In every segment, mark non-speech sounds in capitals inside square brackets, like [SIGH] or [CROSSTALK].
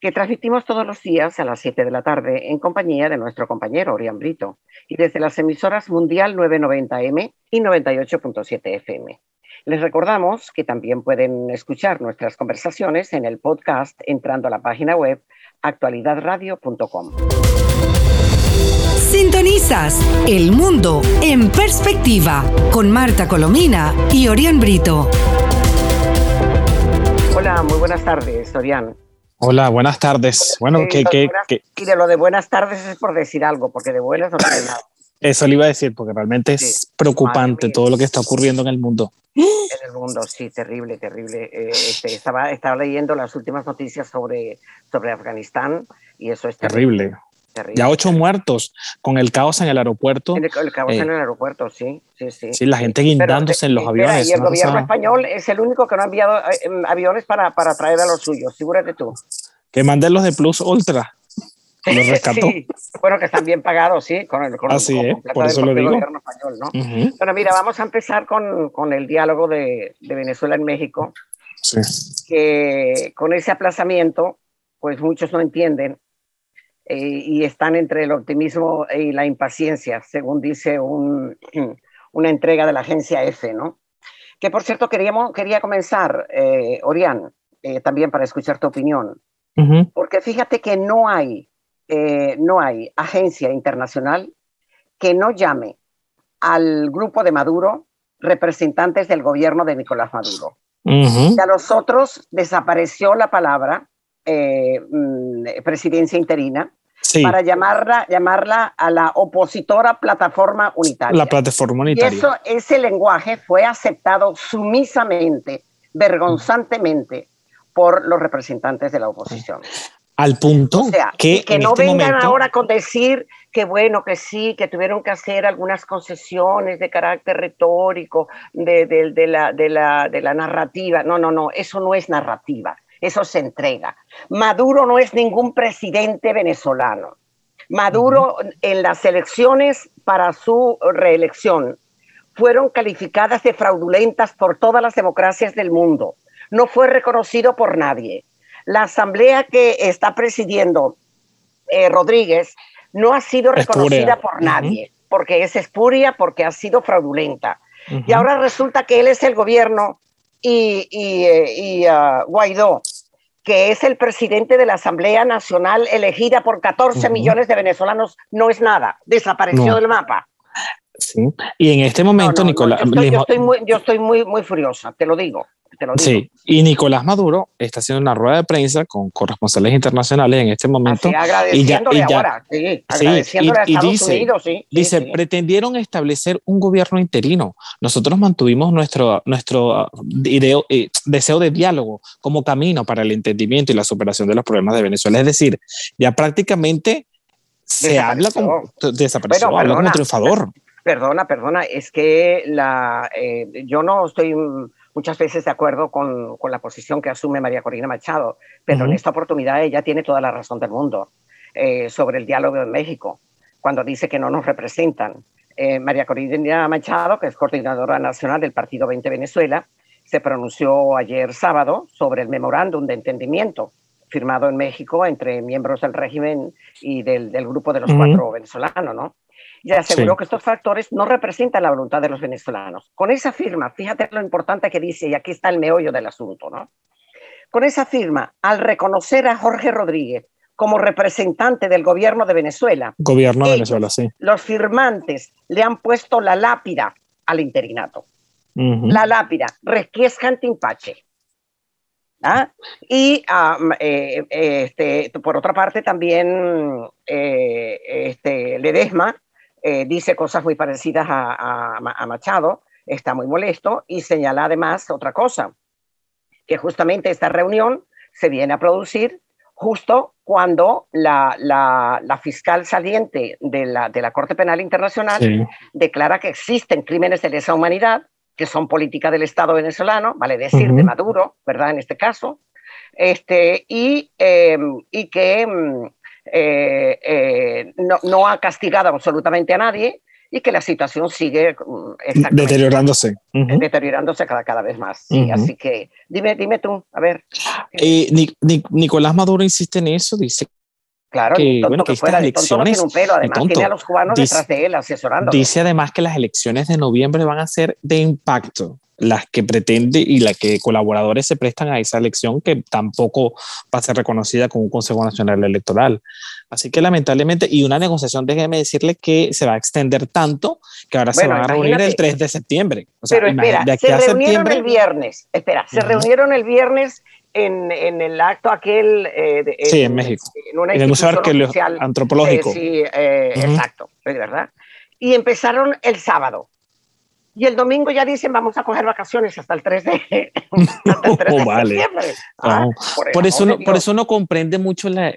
que transmitimos todos los días a las 7 de la tarde en compañía de nuestro compañero Orián Brito y desde las emisoras Mundial 990M y 98.7 FM. Les recordamos que también pueden escuchar nuestras conversaciones en el podcast entrando a la página web actualidadradio.com. Sintonizas El Mundo en Perspectiva con Marta Colomina y Orián Brito. Hola, muy buenas tardes, Orián. Hola, buenas tardes. Bueno, que, que, Y de lo de buenas tardes es por decir algo, porque de buenas no tiene nada. Eso le iba a decir, porque realmente es preocupante todo lo que está ocurriendo en el mundo. En el mundo, sí, terrible, terrible. Eh, este, estaba, estaba leyendo las últimas noticias sobre, sobre Afganistán y eso es terrible. Ya ocho muertos con el caos en el aeropuerto. El, caos en el eh, aeropuerto, sí, sí, sí. Sí, la gente guindándose en los aviones. Y el gobierno español es el único que no ha enviado eh, em, aviones para, para traer a los suyos, figúrate tú. Que manden los de Plus Ultra. [LAUGHS] Los rescató. Bueno, que están bien pagados, sí, con el con, Así es, por eso lo digo. gobierno español, ¿no? Bueno, mira, vamos a empezar con, con el diálogo de, de, Venezuela en México. Sí. Que con ese aplazamiento, pues muchos no entienden eh, y están entre el optimismo y la impaciencia, según dice un, [CLEARS THROAT] una entrega de la agencia EFE, ¿no? Que por cierto queríamos, quería comenzar, eh, Orián, eh, también para escuchar tu opinión, porque fíjate que no hay, no hay agencia internacional que no llame al grupo de Maduro representantes del gobierno de Nicolás Maduro. Y a los otros desapareció la palabra mm, presidencia interina para llamarla, llamarla a la opositora plataforma unitaria. La plataforma unitaria. Y eso, ese lenguaje fue aceptado sumisamente, vergonzantemente, por los representantes de la oposición. Al punto que, que no este vengan ahora con decir que bueno, que sí, que tuvieron que hacer algunas concesiones de carácter retórico de, de, la, de, la, de la narrativa. No, no, no, eso no es narrativa eso se entrega. Maduro no es ningún presidente venezolano. Maduro en las elecciones para su reelección fueron calificadas de fraudulentas por todas las democracias del mundo. No fue reconocido por nadie. La asamblea que está presidiendo eh, Rodríguez no ha sido reconocida por nadie, porque es espuria, porque ha sido fraudulenta. Y ahora resulta que él es el gobierno y, y, ah, Guaidó, que es el presidente de la Asamblea Nacional elegida por 14 millones de venezolanos, no es nada, desapareció del mapa. Sí. Y en este momento, Nicolás. Yo estoy, muy, yo estoy muy, muy furiosa, te lo digo. Sí, y Nicolás Maduro está haciendo una rueda de prensa con corresponsales internacionales en este momento. y ya, y ya, sí, agradeciéndole y, dice, sí, dice pretendieron establecer un gobierno interino. Nosotros mantuvimos nuestro, nuestro uh, eh, deseo de diálogo como camino para el entendimiento y la superación de los problemas de Venezuela. Es decir, ya prácticamente se habla como desapareció, habla como triunfador. Perdona, perdona, es que la, eh, yo no estoy muchas veces de acuerdo con, con la posición que asume María Corina Machado, pero en esta oportunidad ella tiene toda la razón del mundo eh, sobre el diálogo en México, cuando dice que no nos representan. Eh, María Corina Machado, que es coordinadora nacional del Partido 20 Venezuela, se pronunció ayer sábado sobre el memorándum de entendimiento firmado en México entre miembros del régimen y del, del grupo de los cuatro venezolanos, ¿no? Y aseguró que estos factores no representan la voluntad de los venezolanos. Con esa firma, fíjate lo importante que dice, y aquí está el meollo del asunto, ¿no? Con esa firma, al reconocer a Jorge Rodríguez como representante del gobierno de Venezuela, gobierno de Venezuela, sí. Los firmantes le han puesto la lápida al interinato. La lápida, Requiescant Impache. ¿Ah? Y eh, este, por otra parte también eh, este, Ledesma eh, dice cosas muy parecidas a, Machado, está muy molesto y señala además otra cosa, que justamente esta reunión se viene a producir justo cuando la, la, fiscal saliente de la, de la Corte Penal Internacional declara que existen crímenes de lesa humanidad, que son política del Estado venezolano, vale decir, de Maduro, ¿verdad? En este caso, este, y, em, y que mm, eh, eh, no, no, ha castigado absolutamente a nadie y que la situación sigue mm, deteriorándose. Deteriorándose cada, cada vez más. Así que dime, dime tú, a ver. Eh, Nicolás Maduro insiste en eso, dice Claro, que, bueno, que estas elecciones, un pelo. además tiene a los cubanos dice, detrás de él asesorando. Dice además que las elecciones de noviembre van a ser de impacto las que pretende y las que colaboradores se prestan a esa elección que tampoco va a ser reconocida como un Consejo Nacional Electoral. Así que lamentablemente, y una negociación, déjeme decirle que se va a extender tanto que ahora se van a reunir el 3 de septiembre. pero espera, se reunieron el viernes, espera, se reunieron el viernes en, en, el acto aquel. Eh, sí, en, México. En, una en el Museo Antropológico. sí, eh, exacto, es verdad. Y empezaron el sábado y el domingo ya dicen vamos a coger vacaciones hasta el 3 de, [LAUGHS] [LAUGHS] oh, vale. Ah, por, eso no, por eso no comprende mucho la,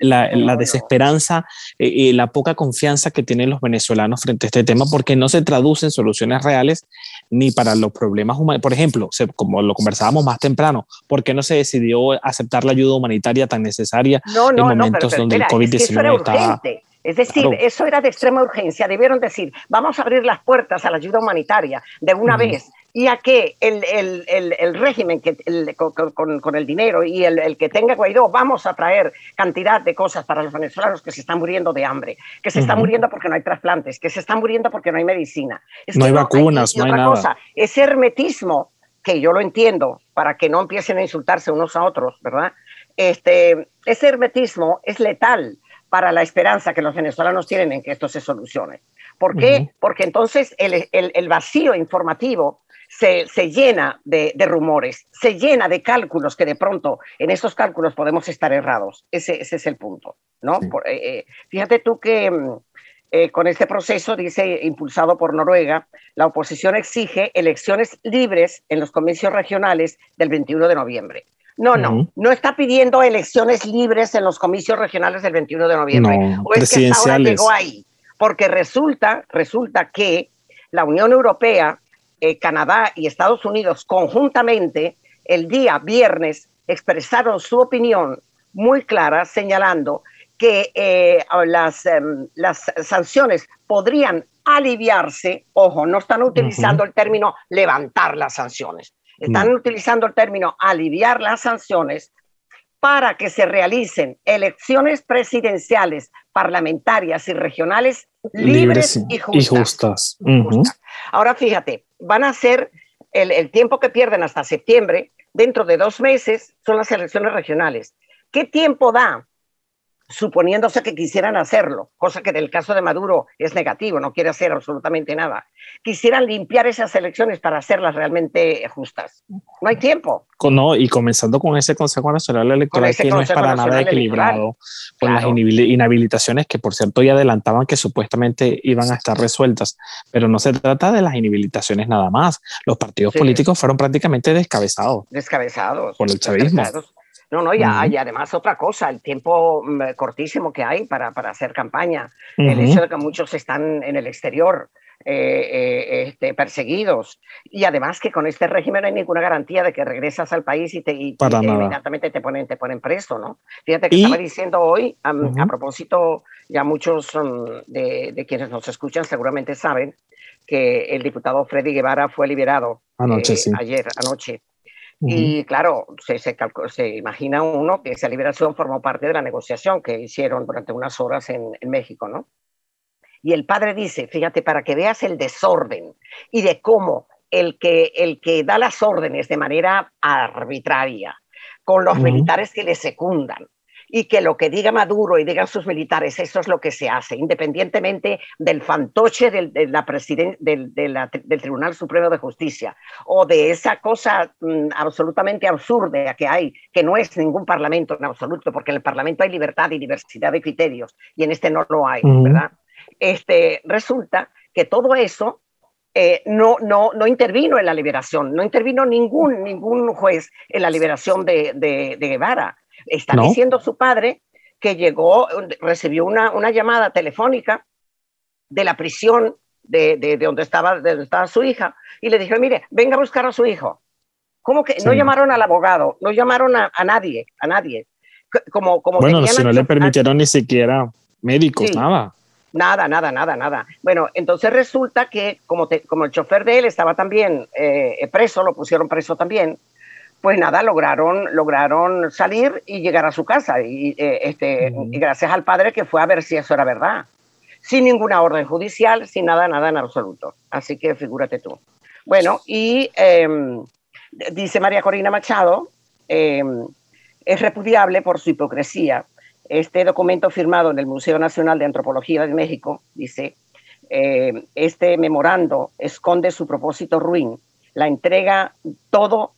la, desesperanza y eh, la poca confianza que tienen los venezolanos frente a este tema, porque no se traducen soluciones reales ni para los problemas humanos. Por ejemplo, como lo conversábamos más temprano, ¿por qué no se decidió aceptar la ayuda humanitaria tan necesaria en momentos donde el COVID-19 estaba es decir, eso era de extrema urgencia. Debieron decir, vamos a abrir las puertas a la ayuda humanitaria de una vez y a que el, el, el, régimen que, con, con, el dinero y el, que tenga Guaidó, vamos a traer cantidad de cosas para los venezolanos que se están muriendo de hambre, que se están muriendo porque no hay trasplantes, que se están muriendo porque no hay medicina. no hay vacunas, no hay nada. Cosa, ese hermetismo, que yo lo entiendo, para que no empiecen a insultarse unos a otros, ¿verdad? Este, ese hermetismo es letal para la esperanza que los venezolanos tienen en que esto se solucione. ¿Por qué? Porque entonces el, vacío informativo se, llena de, rumores, se llena de cálculos que de pronto en esos cálculos podemos estar errados. Ese, ese es el punto. ¿no? Eh, eh, fíjate tú que mm, eh, con este proceso, dice, impulsado por Noruega, la oposición exige elecciones libres en los comicios regionales del 21 de noviembre. No, no, no está pidiendo elecciones libres en los comicios regionales del 21 de noviembre. No, o es que ahora llegó ahí. Porque resulta, resulta que la Unión Europea, eh, Canadá y Estados Unidos conjuntamente el día viernes expresaron su opinión muy clara señalando que eh, las, em, las sanciones podrían aliviarse, ojo, no están utilizando el término levantar las sanciones, están utilizando el término aliviar las sanciones para que se realicen elecciones presidenciales, parlamentarias y regionales libres, y justas. Ahora fíjate, van a ser el, el tiempo que pierden hasta septiembre, dentro de dos meses son las elecciones regionales. ¿Qué tiempo da suponiéndose que quisieran hacerlo, cosa que en el caso de Maduro es negativo, no quiere hacer absolutamente nada, quisieran limpiar esas elecciones para hacerlas realmente justas. No hay tiempo. No, y comenzando con ese Consejo Nacional Electoral que no es para nada equilibrado, con las inhabilitaciones que por cierto ya adelantaban que supuestamente iban a estar resueltas, pero no se trata de las inhabilitaciones nada más. Los partidos políticos fueron prácticamente descabezados. Descabezados. Por el chavismo. No, no, y, hay además otra cosa, el tiempo mm, cortísimo que hay para, para hacer campaña, el hecho de que muchos están en el exterior. Eh, eh, este, perseguidos y además que con este régimen no hay ninguna garantía de que regresas al país y, te, inmediatamente te ponen, te ponen preso, ¿no? Fíjate que estaba diciendo hoy, a propósito, ya muchos mm, de, de, quienes nos escuchan seguramente saben que el diputado Freddy Guevara fue liberado anoche, eh, ayer, anoche. Y claro, se, se, imagina uno que esa liberación formó parte de la negociación que hicieron durante unas horas en, México, ¿no? Y el padre dice, fíjate, para que veas el desorden y de cómo el que, el que da las órdenes de manera arbitraria, con los militares que le secundan, y que lo que diga Maduro y digan sus militares, eso es lo que se hace, independientemente del fantoche del, de la del, del, Tribunal Supremo de Justicia o de esa cosa mm, absolutamente absurda que hay, que no es ningún parlamento en absoluto, porque en el parlamento hay libertad y diversidad de criterios y en este no lo hay, ¿verdad? Este, resulta que todo eso eh, no, no, no intervino en la liberación, no intervino ningún, ningún juez en la liberación de, de, de Guevara Está diciendo su padre que llegó, recibió una, una llamada telefónica de la prisión de, de, donde, estaba, de donde estaba su hija y le dijo, mire, venga a buscar a su hijo. ¿Cómo que no llamaron al abogado? No llamaron a, a nadie, a nadie. Como, como bueno, si no le permitieron ni siquiera médicos, nada. Nada, nada, nada, nada. Bueno, entonces resulta que como, como el chofer de él estaba también eh, preso, lo pusieron preso también, pues nada, lograron, lograron salir y llegar a su casa. Y, eh, este, y gracias al padre que fue a ver si eso era verdad. Sin ninguna orden judicial, sin nada, nada en absoluto. Así que figúrate tú. Bueno, y em, dice María Corina Machado, em, es repudiable por su hipocresía. Este documento firmado en el Museo Nacional de Antropología de México dice, em, este memorando esconde su propósito ruin, la entrega todo,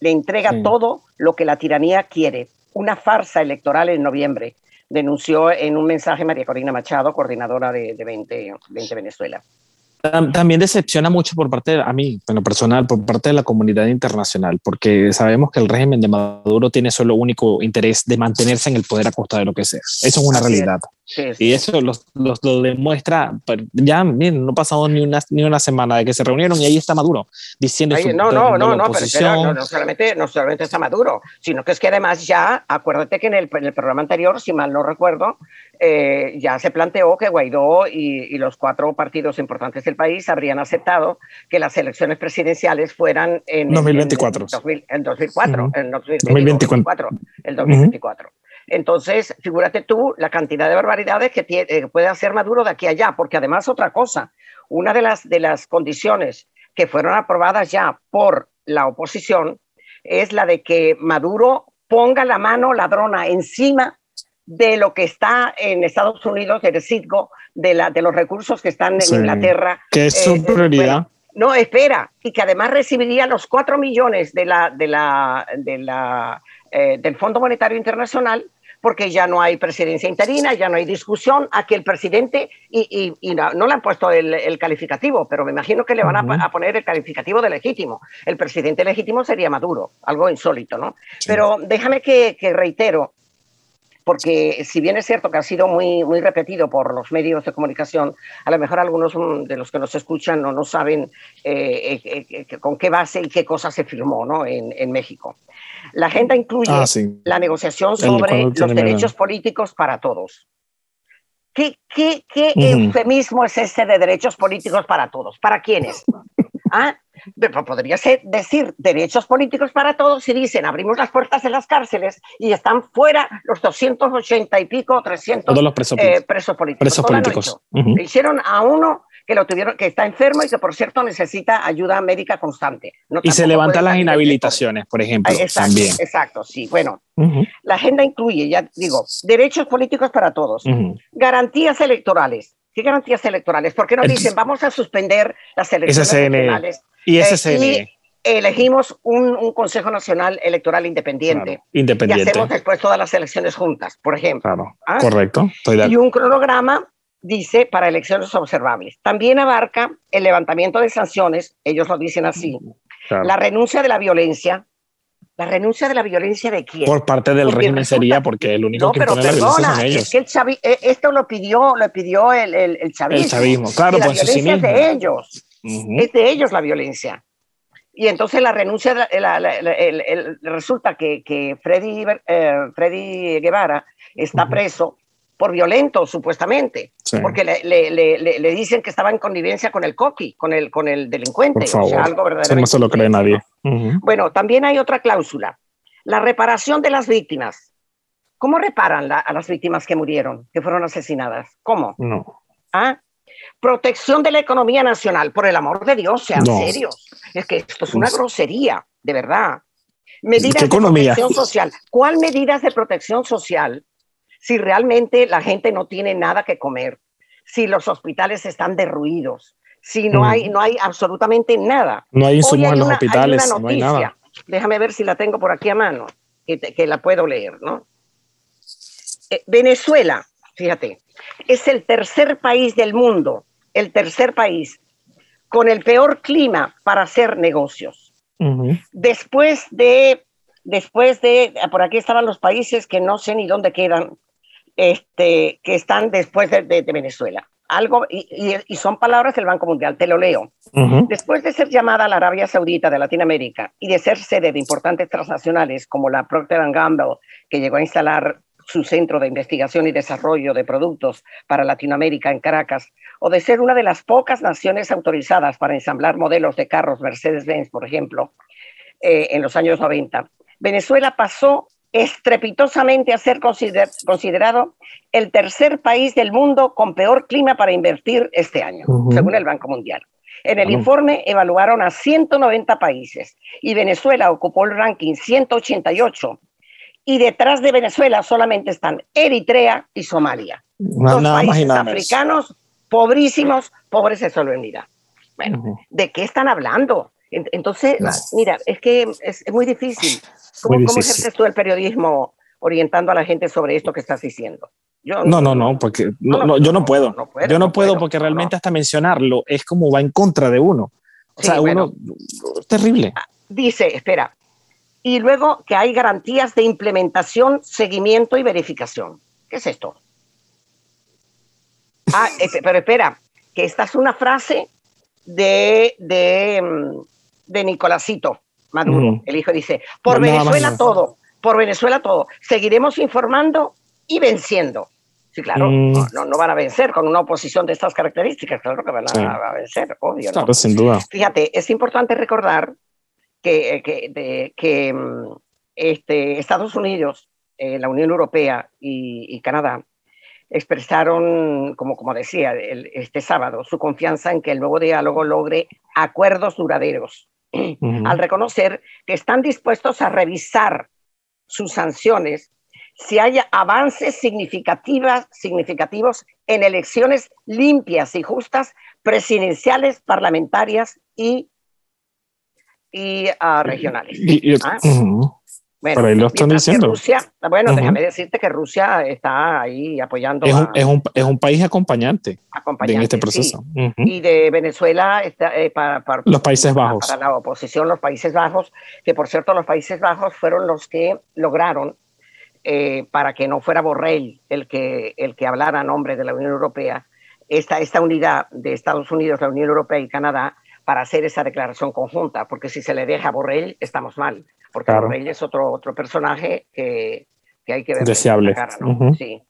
le entrega todo lo que la tiranía quiere, una farsa electoral en noviembre, denunció en un mensaje María Corina Machado, coordinadora de, de 20, 20 Venezuela. También decepciona mucho por parte, de, a mí, en lo personal, por parte de la comunidad internacional, porque sabemos que el régimen de Maduro tiene solo único interés de mantenerse en el poder a costa de lo que sea. Eso es una realidad. Y eso lo, demuestra, ya miren, no ha pasado ni una, ni una semana de que se reunieron y ahí está Maduro diciendo no, no, no, no, pero no, solamente, no solamente está Maduro, sino que es que además ya, acuérdate que en el, en el programa anterior, si mal no recuerdo, eh, ya se planteó que Guaidó y, los cuatro partidos importantes del país habrían aceptado que las elecciones presidenciales fueran en 2024. En, 2004, en 2024. El 2024. Entonces, figúrate tú la cantidad de barbaridades que eh, puede hacer Maduro de aquí a allá, porque además otra cosa, una de las, de las condiciones que fueron aprobadas ya por la oposición es la de que Maduro ponga la mano ladrona encima de lo que está en Estados Unidos, del CITGO, de, la, de los recursos que están en Inglaterra. Que es su eh, prioridad. no, espera, y que además recibiría los cuatro millones de la, de la, de la, eh, del Fondo Monetario Internacional porque ya no hay presidencia interina, ya no hay discusión a que el presidente, y, no, le han puesto el, calificativo, pero me imagino que le van a, poner el calificativo de legítimo. El presidente legítimo sería Maduro, algo insólito, ¿no? Pero déjame que, reitero, porque si bien es cierto que ha sido muy, muy repetido por los medios de comunicación, a lo mejor algunos de los que nos escuchan no, no saben eh, eh, eh, con qué base y qué cosa se firmó ¿no? en, en México. La agenda incluye ah, la negociación sobre los derechos políticos para todos. ¿Qué, qué, qué eufemismo es ese de derechos políticos para todos? ¿Para quiénes? ¿Ah? Podría ser decir derechos políticos para todos si dicen abrimos las puertas de las cárceles y están fuera los 280 y pico, 300 los presos, eh, presos políticos. Le hicieron a uno que lo tuvieron, que está enfermo y que por cierto necesita ayuda médica constante. y se levantan las inhabilitaciones, por ejemplo, exacto, también. Exacto, sí. Bueno, la agenda incluye, ya digo, derechos políticos para todos, garantías electorales. ¿Qué garantías electorales? ¿Por qué no dicen vamos a suspender las elecciones electorales? Y SCN. Eh, elegimos un, Consejo Nacional Electoral independiente. independiente. Y hacemos después todas las elecciones juntas, por ejemplo. Claro, ¿Ah? correcto. y un cronograma dice para elecciones observables. También abarca el levantamiento de sanciones, ellos lo dicen así, la renuncia de la violencia. ¿La renuncia de la violencia de quién? Por parte del régimen sería porque el único que impone la violencia son ellos. Es que el eh, esto lo pidió, lo pidió el, el, el chavismo. El chavismo, claro, la pues violencia es de ellos. Es de ellos la violencia. Y entonces la renuncia, resulta que, que Freddy, eh, Freddy Guevara está preso por violento, supuestamente, porque le, le, le, dicen que estaba en connivencia con el coqui, con el, con el delincuente. O sea, algo verdaderamente. no se lo cree nadie. Bueno, también hay otra cláusula, la reparación de las víctimas. ¿Cómo reparan a las víctimas que murieron, que fueron asesinadas? ¿Cómo? No. ¿Ah? Protección de la economía nacional, por el amor de Dios, sean serios. Es que esto es una grosería, de verdad. Medidas de protección social. ¿Cuál medidas de protección social si realmente la gente no tiene nada que comer, si los hospitales están derruidos, si no, hay, no hay absolutamente nada. No hay insumos en los hospitales, no hay nada. Déjame ver si la tengo por aquí a mano, que, la puedo leer, ¿no? Eh, Venezuela, fíjate, es el tercer país del mundo, el tercer país con el peor clima para hacer negocios. Después de después de, por aquí estaban los países que no sé ni dónde quedan, este, que están después de, Venezuela. Algo, y, son palabras del Banco Mundial, te lo leo. Después de ser llamada la Arabia Saudita de Latinoamérica y de ser sede de importantes transnacionales como la Procter Gamble, que llegó a instalar su centro de investigación y desarrollo de productos para Latinoamérica en Caracas, o de ser una de las pocas naciones autorizadas para ensamblar modelos de carros Mercedes-Benz, por ejemplo, eh, en los años 90, Venezuela pasó estrepitosamente a ser considerado el tercer país del mundo con peor clima para invertir este año, según el Banco Mundial. En el informe evaluaron a 190 países y Venezuela ocupó el ranking 188 y detrás de Venezuela solamente están Eritrea y Somalia. Dos países africanos pobrísimos, pobres de solemnidad. Bueno, ¿de qué están hablando? Entonces, mira, es que es, muy difícil. ¿Cómo, ejerces tú el periodismo orientando a la gente sobre esto que estás diciendo? Yo, no, no, no, porque no, yo no puedo. yo no, puedo, porque realmente hasta mencionarlo es como va en contra de uno. O sea, uno, terrible. Ah, dice, espera, y luego que hay garantías de implementación, seguimiento y verificación. ¿Qué es esto? Ah, [LAUGHS] pero espera, que esta es una frase de, de, mm, de Nicolásito Maduro. El hijo dice, por Venezuela todo, por Venezuela todo. Seguiremos informando y venciendo. Sí, claro, mm. no, no, van a vencer con una oposición de estas características, claro que van a, vencer, obvio. Claro, sin duda. Fíjate, es importante recordar que, que, que mm, este, Estados Unidos, eh, la Unión Europea y, Canadá expresaron, como, como decía este sábado, su confianza en que el nuevo diálogo logre acuerdos duraderos, al reconocer que están dispuestos a revisar sus sanciones si hay avances significativos en elecciones limpias y justas, presidenciales, parlamentarias y y uh, regionales. ¿Ah? Bueno, ahí lo están diciendo. Rusia, bueno, déjame decirte que Rusia está ahí apoyando. Es un, es un, es un país acompañante, en este proceso. Y de Venezuela está, eh, para, los Países Bajos. Para la oposición, los Países Bajos, que por cierto, los Países Bajos fueron los que lograron, eh, para que no fuera Borrell el que, el que hablara a nombre de la Unión Europea, esta, esta unidad de Estados Unidos, la Unión Europea y Canadá para hacer esa declaración conjunta, porque si se le deja a Borrell, estamos mal, porque Borrell es otro, otro personaje que, que hay que ver. Deseable. sí.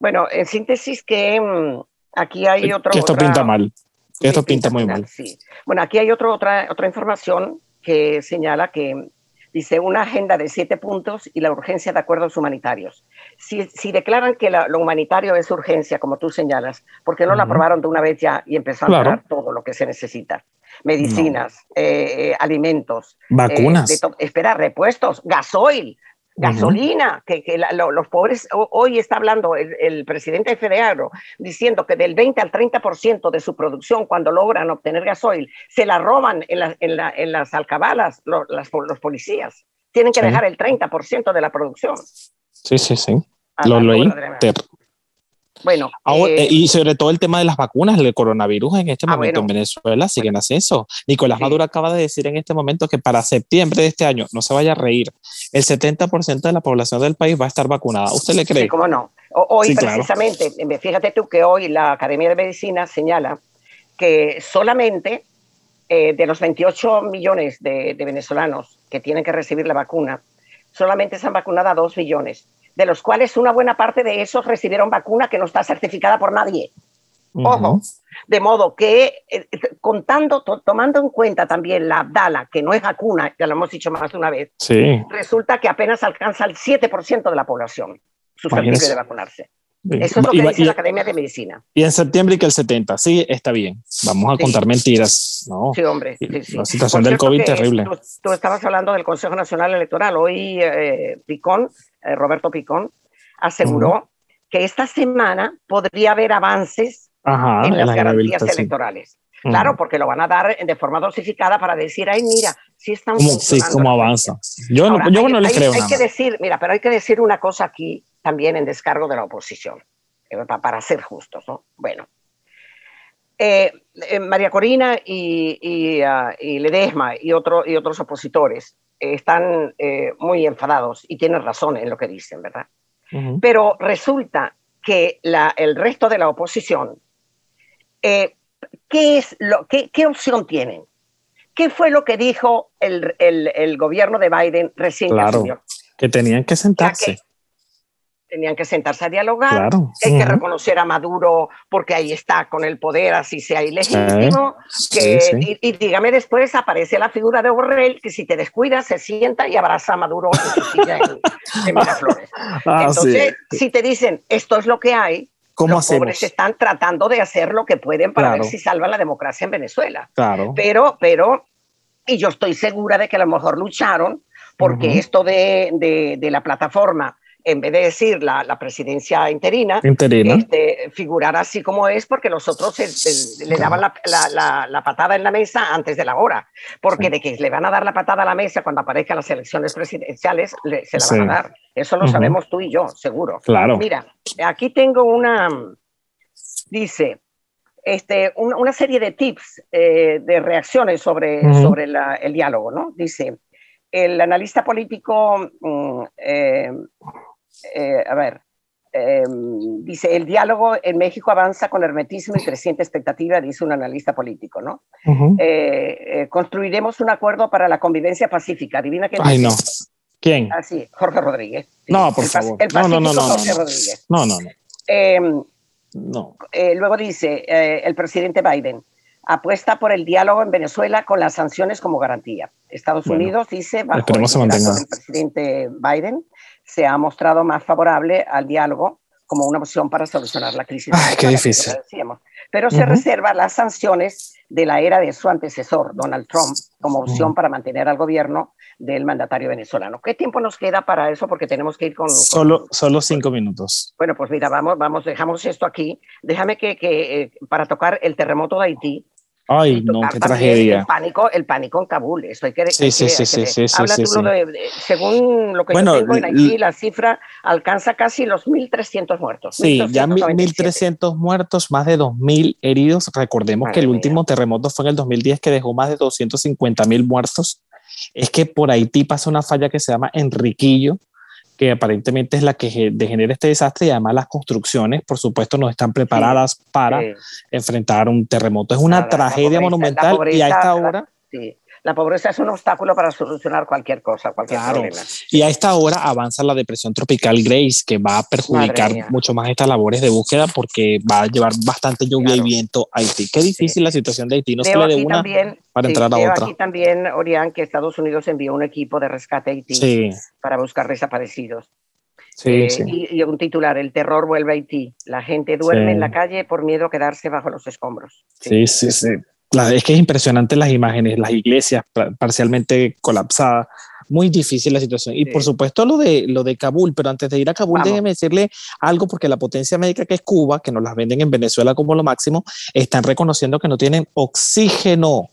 Bueno, en síntesis que mm, aquí hay otro... Que esto pinta mal, esto pinta, muy mal. Sí. Bueno, aquí hay otro, otra, otra información que señala que dice una agenda de siete puntos y la urgencia de acuerdos humanitarios. Si, si declaran que lo humanitario es urgencia, como tú señalas, ¿por qué no lo aprobaron de una vez ya y empezaron a dar todo lo que se necesita? Medicinas, eh, eh, alimentos, eh, vacunas, espera, repuestos, gasoil, gasolina, que, los pobres, hoy está hablando el, presidente de Fedeagro diciendo que del 20 al 30% de su producción cuando logran obtener gasoil se la roban en, en, las alcabalas los, los policías. Tienen que dejar el 30% de la producción. Sí, sí, sí. Lo leí. Bueno. Eh, y sobre todo el tema de las vacunas, el coronavirus en este ah, momento en Venezuela sigue en ascenso. Nicolás Maduro acaba de decir en este momento que para septiembre de este año, no se vaya a reír, el 70% de la población del país va a estar vacunada. ¿Usted le cree? Sí, cómo no. Hoy precisamente, fíjate tú que hoy la Academia de Medicina señala que solamente eh, de los 28 millones de, de venezolanos que tienen que recibir la vacuna, solamente se han vacunado a 2 millones de los cuales una buena parte de esos recibieron vacuna que no está certificada por nadie. Ojo, de modo que eh, contando, tomando en cuenta también la Abdala, que no es vacuna, ya lo hemos dicho más de una vez, resulta que apenas alcanza el 7% de la población susceptible de vacunarse. Eso es lo que dice la Academia de Medicina. Y en septiembre que el 70, sí, está bien. Vamos a contar mentiras, ¿no? Sí, hombre. La situación del COVID terrible. Tú, estabas hablando del Consejo Nacional Electoral. Hoy eh, Picón, eh, Roberto Picón, aseguró que esta semana podría haber avances en las garantías electorales. Claro, porque lo van a dar de forma dosificada para decir, ay, mira, sí están Sí, cómo avanza. Yo, no, yo no le creo hay que decir, mira, pero hay que decir una cosa aquí también en descargo de la oposición, eh, para ser justos, ¿no? Bueno, eh, eh, María Corina y, y, uh, y, Ledesma y, otro, y otros opositores están eh, muy enfadados y tienen razón en lo que dicen, ¿verdad? Pero resulta que la, el resto de la oposición, eh, ¿qué, es lo, qué, ¿qué opción tienen? ¿Qué fue lo que dijo el, el, el gobierno de Biden recién claro, que tenían que sentarse tenían que sentarse a dialogar, hay que reconocer a Maduro porque ahí está con el poder, así sea ilegítimo, que, Y, dígame después aparece la figura de Borrell que si te descuidas se sienta y abraza a Maduro en su silla en, [LAUGHS] Miraflores. Ah, Entonces, si te dicen esto es lo que hay, ¿Cómo los pobres están tratando de hacer lo que pueden para ver si salvan la democracia en Venezuela. Claro. Pero, pero, y yo estoy segura de que a lo mejor lucharon porque esto de, de, de la plataforma en vez de decir la, la presidencia interina, Este, figurar así como es, porque los otros le daban la, la, la, patada en la mesa antes de la hora, porque de que le van a dar la patada a la mesa cuando aparezcan las elecciones presidenciales, se la van a dar. Eso lo sabemos tú y yo, seguro. Claro. Mira, aquí tengo una, dice, este, una, serie de tips eh, de reacciones sobre, sobre el diálogo, ¿no? Dice, el analista político mm, eh, eh, a ver, em, dice, el diálogo en México avanza con hermetismo y creciente expectativa, dice un analista político, ¿no? Eh, eh, construiremos un acuerdo para la convivencia pacífica. Adivina quién. Ay, no. ¿Quién? Ah, sí, Jorge Rodríguez. No, por favor. El no, no, no, no, Jorge Rodríguez. No, no, no. Em, no. luego dice el presidente Biden, apuesta por el diálogo en Venezuela con las sanciones como garantía. Estados Unidos dice, bajo el presidente Biden, se ha mostrado más favorable al diálogo como una opción para solucionar la crisis. Ay, qué difícil. Pero se reserva las sanciones de la era de su antecesor, Donald Trump, como opción para mantener al gobierno del mandatario venezolano. ¿Qué tiempo nos queda para eso? Porque tenemos que ir con... Solo, solo cinco minutos. Bueno, pues mira, vamos, vamos, dejamos esto aquí. Déjame que, que eh, para tocar el terremoto de Haití, Ay, no, qué tragedia. El pánico, el pánico en Kabul, eso hay que Sí, sí, sí, sí, sí, Habla sí, tú de, según lo que yo tengo en Haití, la cifra alcanza casi los 1.300 muertos. Sí, ya 1.300 muertos, más de 2.000 heridos. Recordemos que el último terremoto fue en el 2010 que dejó más de 250.000 muertos. Es que por Haití pasa una falla que se llama Enriquillo, que aparentemente es la que genera este desastre y además las construcciones, por supuesto, no están preparadas para enfrentar un terremoto. Es una tragedia monumental y a esta hora... Sí. La pobreza es un obstáculo para solucionar cualquier cosa, cualquier problema. Y a esta hora avanza la depresión tropical Grace, que va a perjudicar mucho más estas labores de búsqueda porque va a llevar bastante lluvia y viento a Haití. Qué difícil la situación de Haití, no se le de una para entrar a otra. Aquí también, Orián, que Estados Unidos envió un equipo de rescate a Haití para buscar desaparecidos. Sí, eh, sí. Y, un titular, el terror vuelve a Haití. La gente duerme en la calle por miedo a quedarse bajo los escombros. Sí, sí, sí es que es impresionante las imágenes, las iglesias parcialmente colapsadas, muy difícil la situación. Y por supuesto lo de, lo de Kabul, pero antes de ir a Kabul, déjeme decirle algo, porque la potencia médica que es Cuba, que nos las venden en Venezuela como lo máximo, están reconociendo que no tienen oxígeno.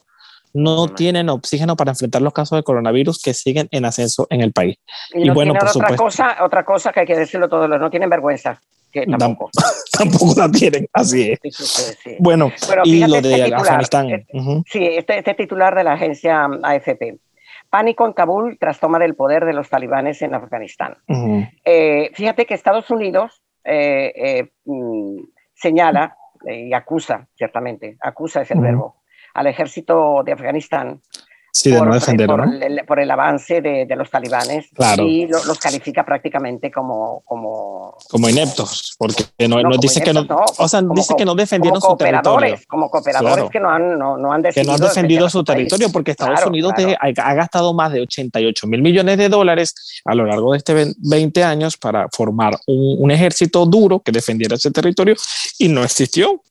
No tienen oxígeno para enfrentar los casos de coronavirus que siguen en ascenso en el país. Y, bueno, por otra supuesto. Cosa, otra cosa que hay que decirlo todos, no tienen vergüenza que tampoco. [LAUGHS] tampoco la tienen, así es. Bueno, y lo de este Afganistán. Este, sí, este, este, titular de la agencia AFP. Pánico en Kabul tras toma del poder de los talibanes en Afganistán. Eh, fíjate que Estados Unidos eh, eh, mm, señala y acusa, ciertamente, acusa es el verbo, al ejército de Afganistán Sí, por, por, el, por, el, avance de, de los talibanes. Y los califica prácticamente como como, como ineptos, porque no, no, dice que no, o sea, dice que no defendieron su territorio. Como cooperadores que no han, no, no han que no han defendido su territorio, porque Estados Unidos ha, gastado más de 88 mil millones de dólares a lo largo de este 20 años para formar un, un ejército duro que defendiera ese territorio y no existió.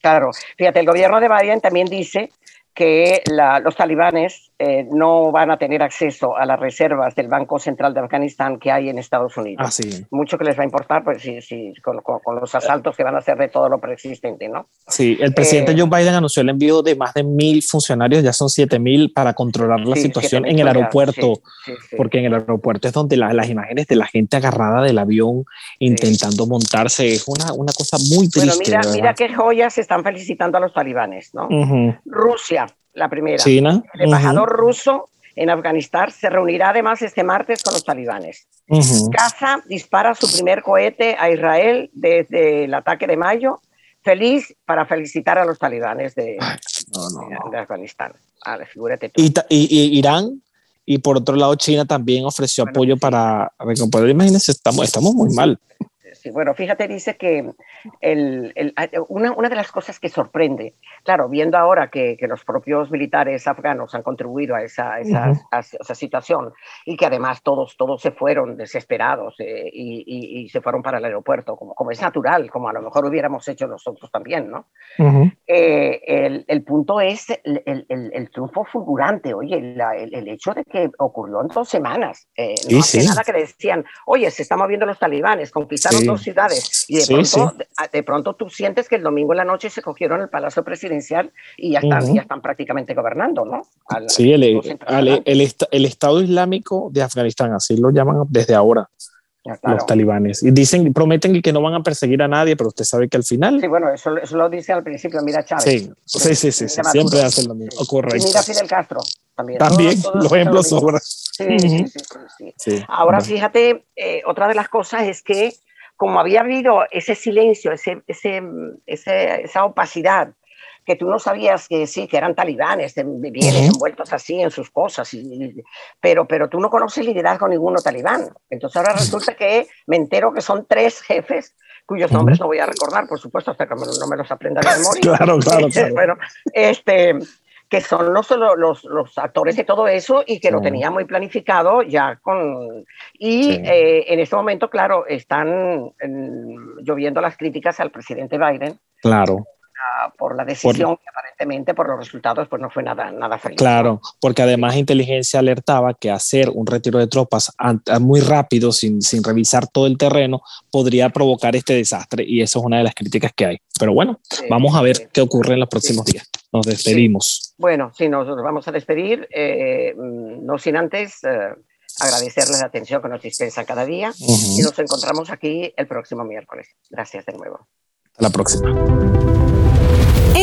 Claro, fíjate, el gobierno de Biden también dice que los talibanes eh, no van a tener acceso a las reservas del Banco Central de Afganistán que hay en Estados Unidos. Ah, sí. Mucho que les va a importar pues, sí, sí, con, los asaltos que van a hacer de todo lo preexistente, ¿no? Sí, el presidente eh, Joe Biden anunció el envío de más de mil funcionarios, ya son siete mil, para controlar la situación en el aeropuerto, porque en el aeropuerto es donde las imágenes de la gente agarrada del avión intentando montarse, es una, una cosa muy triste. Bueno, mira, mira qué joyas están felicitando a los talibanes, ¿no? Rusia la primera. China. El embajador ruso en Afganistán se reunirá además este martes con los talibanes. Gaza dispara su primer cohete a Israel desde el ataque de mayo. Feliz para felicitar a los talibanes de, Afganistán. ¿Y, Irán y por otro lado China también ofreció apoyo para recomponer. Imagínense, estamos, estamos muy mal bueno, fíjate, dice que una, de las cosas que sorprende, claro, viendo ahora que, los propios militares afganos han contribuido a esa, situación y que además todos, todos se fueron desesperados eh, y, se fueron para el aeropuerto, como, como es natural, como a lo mejor hubiéramos hecho nosotros también, ¿no? Eh, el, punto es el, triunfo fulgurante, oye, el, hecho de que ocurrió en dos semanas, eh, no hace nada que decían, oye, se están moviendo los talibanes, conquistaron ciudades. Y de, pronto, de pronto tú sientes que el domingo en la noche se cogieron el Palacio Presidencial y ya están, ya están prácticamente gobernando, ¿no? sí, el, el, Estado Islámico de Afganistán, así lo llaman desde ahora. Los talibanes. Y dicen, prometen que no van a perseguir a nadie, pero usted sabe que al final. Sí, bueno, eso, eso lo dice al principio, mira Chávez. Sí, sí, sí, sí, siempre hacen lo mismo. Correcto. Y mira Fidel Castro también. También, los ejemplos sobran. Sí, sí, sí, sí, Ahora, fíjate, eh, otra de las cosas es que como había habido ese silencio, ese, esa opacidad, que tú no sabías que sí, que eran talibanes, vivían envueltos así en sus cosas, pero, pero tú no conoces liderazgo ninguno talibán. Entonces ahora resulta que me entero que son tres jefes cuyos nombres no voy a recordar, por supuesto, hasta que no me los aprenda de [LAUGHS] memoria. claro, claro, [LAUGHS] claro. bueno, este, que son solo los, los, actores de todo eso y que lo tenía muy planificado ya con... Y eh, en este momento, claro, están lloviendo las críticas al presidente Biden. Claro por la decisión que aparentemente por los resultados pues no fue nada, nada feliz. Claro, porque además inteligencia alertaba que hacer un retiro de tropas muy rápido sin, sin revisar todo el terreno podría provocar este desastre y eso es una de las críticas que hay. Pero bueno, vamos a ver qué ocurre en los próximos días. Nos despedimos. Bueno, sí, nos vamos a despedir, eh, no sin antes... Eh, agradecerles la atención que nos dispensa cada día y nos encontramos aquí el próximo miércoles. Gracias de nuevo. Hasta la próxima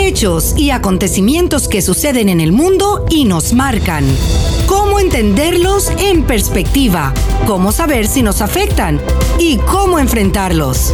hechos y acontecimientos que suceden en el mundo y nos marcan. Cómo entenderlos en perspectiva, cómo saber si nos afectan y cómo enfrentarlos.